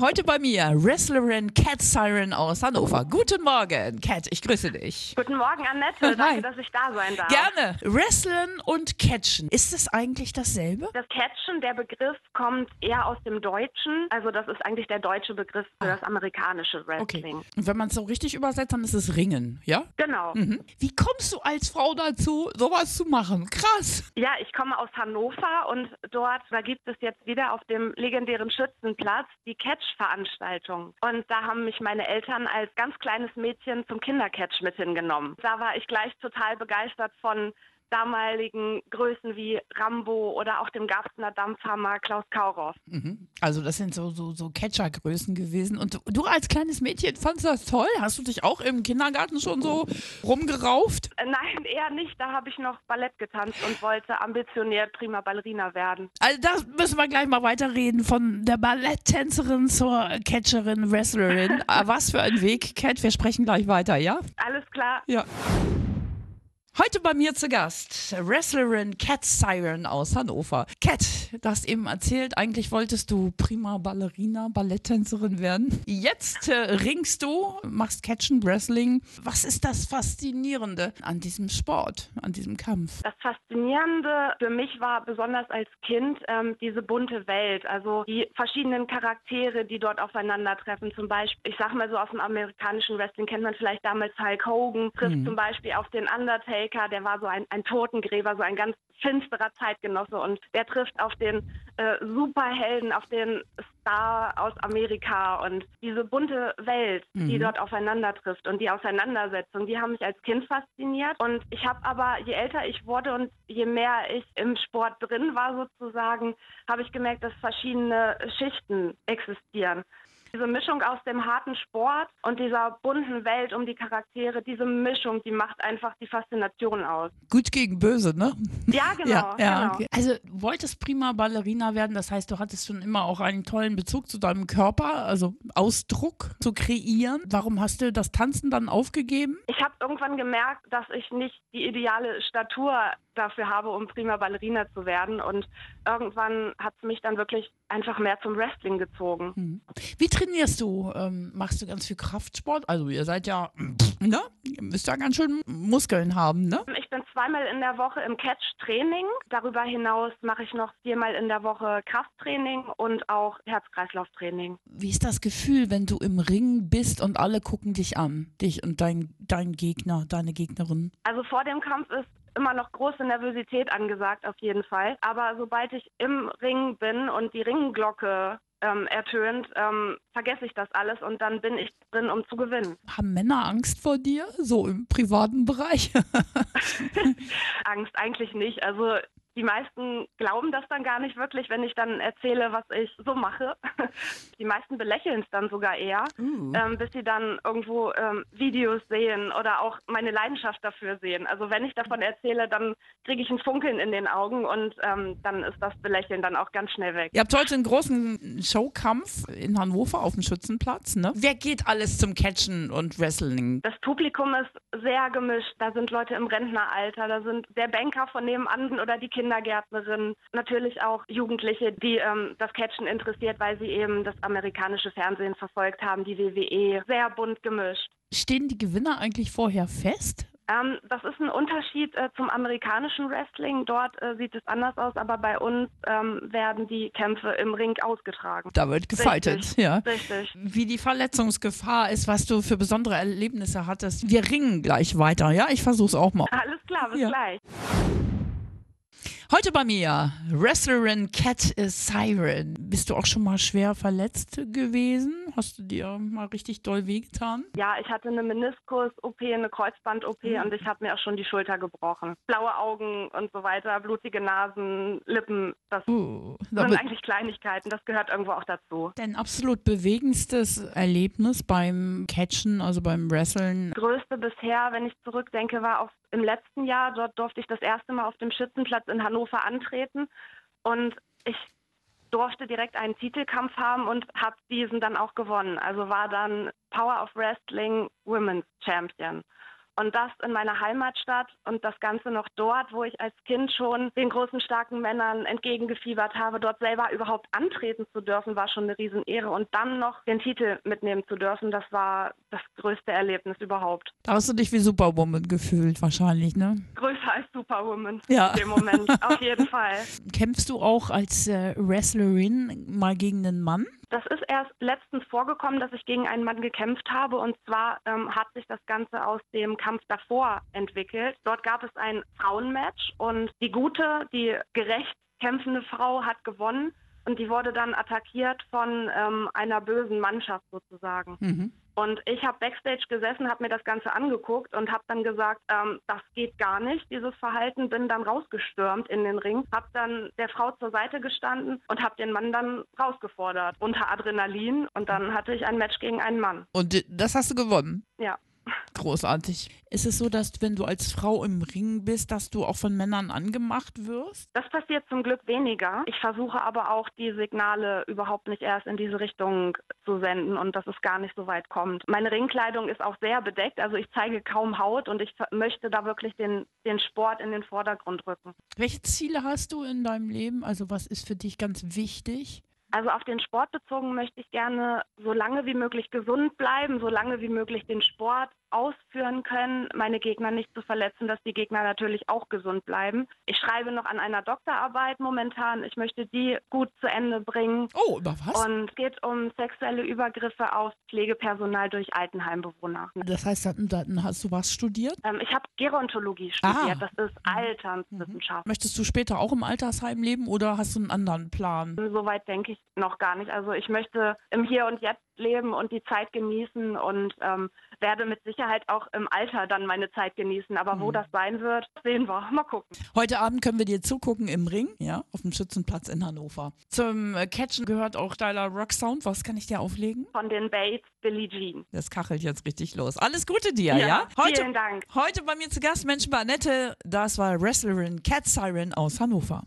Heute bei mir Wrestlerin Cat Siren aus Hannover. Guten Morgen, Cat, ich grüße dich. Guten Morgen, Annette. Hi. Danke, dass ich da sein darf. Gerne. Wrestlen und Catchen. Ist es eigentlich dasselbe? Das Catchen, der Begriff kommt eher aus dem Deutschen. Also das ist eigentlich der deutsche Begriff für das amerikanische Okay. Wrestling. Und wenn man es so richtig übersetzt, dann ist es Ringen, ja? Genau. Mhm. Wie kommst du als Frau dazu, sowas zu machen? Krass. Ja, ich komme aus Hannover und dort, da gibt es jetzt wieder auf dem legendären Schützenplatz die Catch-Veranstaltung. Und da haben mich meine Eltern als ganz kleines Mädchen zum Kindercatch mit hingenommen. Da war ich gleich total begeistert von damaligen Größen wie Rambo oder auch dem Garbstener Dampfhammer Klaus Kaurow. Mhm. Also das sind so, so, so Catcher-Größen gewesen. Und du, als kleines Mädchen fandst das toll? Hast du dich auch im Kindergarten schon so rumgerauft? Äh, Nein, eher nicht. Da habe ich noch Ballett getanzt und wollte ambitioniert prima Ballerina werden. Also das müssen wir gleich mal weiterreden. Von der Balletttänzerin zur Catcherin, Wrestlerin. Ah, Was für ein Weg, Cat. Wir sprechen gleich weiter, ja? Alles klar. Ja. Heute bei mir zu Gast Wrestlerin Cat Siren aus Hannover. Cat, du hast eben erzählt, eigentlich wolltest du prima Ballerina, Balletttänzerin werden. Jetzt äh, ringst du, machst Catchen, Wrestling. Was ist das Faszinierende an diesem Sport, an diesem Kampf? Das Faszinierende für mich war besonders als Kind ähm, diese bunte Welt, also die verschiedenen Charaktere, die dort aufeinandertreffen. Zum Beispiel, ich sag mal so aus dem amerikanischen Wrestling kennt man vielleicht damals Hulk Hogan, trifft zum Beispiel auf den Undertaker, der war so ein, ein Totengräber, so ein ganz finsterer Zeitgenosse und der trifft auf den äh, Superhelden, auf den Star aus Amerika und diese bunte Welt, die dort aufeinander trifft und die Auseinandersetzung, die haben mich als Kind fasziniert und ich habe aber, je älter ich wurde und je mehr ich im Sport drin war sozusagen, habe ich gemerkt, dass verschiedene Schichten existieren. Diese Mischung aus dem harten Sport und dieser bunten Welt um die Charaktere, diese Mischung, die macht einfach die Faszination aus. Gut gegen böse, ne? Ja, genau. Ja, ja, genau. okay. Also du wolltest prima Ballerina werden, das heißt, du hattest schon immer auch einen tollen Bezug zu deinem Körper, also Ausdruck zu kreieren. Warum hast du das Tanzen dann aufgegeben? Ich habe irgendwann gemerkt, dass ich nicht die ideale Statur dafür habe, um prima Ballerina zu werden. Und irgendwann hat es mich dann wirklich einfach mehr zum Wrestling gezogen. Wie trainierst du? Ähm, machst du ganz viel Kraftsport? Also ihr seid ja, ne? Ihr müsst ja ganz schön Muskeln haben, ne? Ich bin zweimal in der Woche im Catch-Training. Darüber hinaus mache ich noch viermal in der Woche Krafttraining und auch Herz-Kreislauf-Training. Wie ist das Gefühl, wenn du im Ring bist und alle gucken dich an? Dich und dein, dein Gegner, deine Gegnerin? Also vor dem Kampf ist immer noch große Nervosität angesagt, auf jeden Fall. Aber sobald ich im Ring bin und die Ringglocke ähm, ertönt, ähm, vergesse ich das alles und dann bin ich drin, um zu gewinnen. Haben Männer Angst vor dir? So im privaten Bereich? Angst eigentlich nicht. Also die meisten glauben das dann gar nicht wirklich, wenn ich dann erzähle, was ich so mache. Die meisten belächeln es dann sogar eher, Uh. ähm, bis sie dann irgendwo ähm, Videos sehen oder auch meine Leidenschaft dafür sehen. Also wenn ich davon erzähle, dann kriege ich ein Funkeln in den Augen und ähm, dann ist das Belächeln dann auch ganz schnell weg. Ihr habt heute einen großen Showkampf in Hannover auf dem Schützenplatz, ne? Wer geht alles zum Catchen und Wrestling? Das Publikum ist sehr gemischt. Da sind Leute im Rentneralter, da sind der Banker von nebenan oder die Kindergärtnerin. Natürlich auch Jugendliche, die ähm, das Catchen interessiert, weil sie eben das amerikanische Fernsehen verfolgt haben, die WWE. Sehr bunt gemischt. Stehen die Gewinner eigentlich vorher fest? Ähm, das ist ein Unterschied äh, zum amerikanischen Wrestling. Dort äh, sieht es anders aus, aber bei uns ähm, werden die Kämpfe im Ring ausgetragen. Da wird gefightet, Richtig, ja. Richtig. Wie die Verletzungsgefahr ist, was du für besondere Erlebnisse hattest. Wir ringen gleich weiter, ja? Ich versuch's auch mal. Alles klar, bis Ja. gleich. Heute bei mir Wrestlerin Cat Siren. Bist du auch schon mal schwer verletzt gewesen? Hast du dir mal richtig doll wehgetan? Ja, ich hatte eine Meniskus-OP, eine Kreuzband-OP Mhm. und ich habe mir auch schon die Schulter gebrochen. Blaue Augen und so weiter, blutige Nasen, Lippen, das Uh, sind eigentlich Kleinigkeiten, das gehört irgendwo auch dazu. dein absolut bewegendstes Erlebnis beim Catchen, also beim Wrestlen. Größte bisher, wenn ich zurückdenke, war auf, im letzten Jahr. Dort durfte ich das erste Mal auf dem Schützenplatz in Hannover antreten und ich durfte direkt einen Titelkampf haben und habe diesen dann auch gewonnen. Also war dann Power of Wrestling Women's Champion. Und das in meiner Heimatstadt und das Ganze noch dort, wo ich als Kind schon den großen, starken Männern entgegengefiebert habe. Dort selber überhaupt antreten zu dürfen, war schon eine Riesenehre. Und dann noch den Titel mitnehmen zu dürfen, das war das größte Erlebnis überhaupt. Da hast du dich wie Superwoman gefühlt, wahrscheinlich, ne? Größer als Superwoman Ja. in dem Moment, auf jeden Fall. Kämpfst du auch als äh, Wrestlerin mal gegen einen Mann? Das ist erst letztens vorgekommen, dass ich gegen einen Mann gekämpft habe. Und zwar ähm, hat sich das Ganze aus dem Kampf davor entwickelt. Dort gab es ein Frauenmatch und die gute, die gerecht kämpfende Frau hat gewonnen. Und die wurde dann attackiert von ähm, einer bösen Mannschaft sozusagen. Mhm. Und ich habe backstage gesessen, habe mir das Ganze angeguckt und habe dann gesagt, ähm, das geht gar nicht, dieses Verhalten. Bin dann rausgestürmt in den Ring, habe dann der Frau zur Seite gestanden und habe den Mann dann rausgefordert unter Adrenalin. Und dann hatte ich ein Match gegen einen Mann. Und das hast du gewonnen. Ja. Großartig. Ist es so, dass wenn du als Frau im Ring bist, dass du auch von Männern angemacht wirst? Das passiert zum Glück weniger. Ich versuche aber auch die Signale überhaupt nicht erst in diese Richtung zu senden und dass es gar nicht so weit kommt. Meine Ringkleidung ist auch sehr bedeckt, also ich zeige kaum Haut und ich möchte da wirklich den, den Sport in den Vordergrund rücken. Welche Ziele hast du in deinem Leben? Also was ist für dich ganz wichtig? Also auf den Sport bezogen möchte ich gerne so lange wie möglich gesund bleiben, so lange wie möglich den Sport ausführen können, meine Gegner nicht zu verletzen, dass die Gegner natürlich auch gesund bleiben. Ich schreibe noch an einer Doktorarbeit momentan. Ich möchte die gut zu Ende bringen. Oh, über was? Und es geht um sexuelle Übergriffe auf Pflegepersonal durch Altenheimbewohner. das heißt, dann, hast du was studiert? Ähm, ich habe Gerontologie Ah. studiert. Das ist Alternswissenschaft. Möchtest du später auch im Altersheim leben oder hast du einen anderen Plan? Soweit denke ich noch gar nicht. Also ich möchte im Hier und Jetzt leben und die Zeit genießen und ähm, werde mit Sicherheit auch im Alter dann meine Zeit genießen. Aber wo das sein wird, sehen wir. Mal gucken. Heute Abend können wir dir zugucken im Ring, ja, auf dem Schützenplatz in Hannover. Zum äh, Catchen gehört auch deiner Rocksound. Was kann ich dir auflegen? Von den Bates, Billie Jean. Das kachelt jetzt richtig los. Alles Gute dir, ja? Heute, vielen Dank. heute bei mir zu Gast, Mensch, Annette, das war Wrestlerin Cat Siren aus Hannover.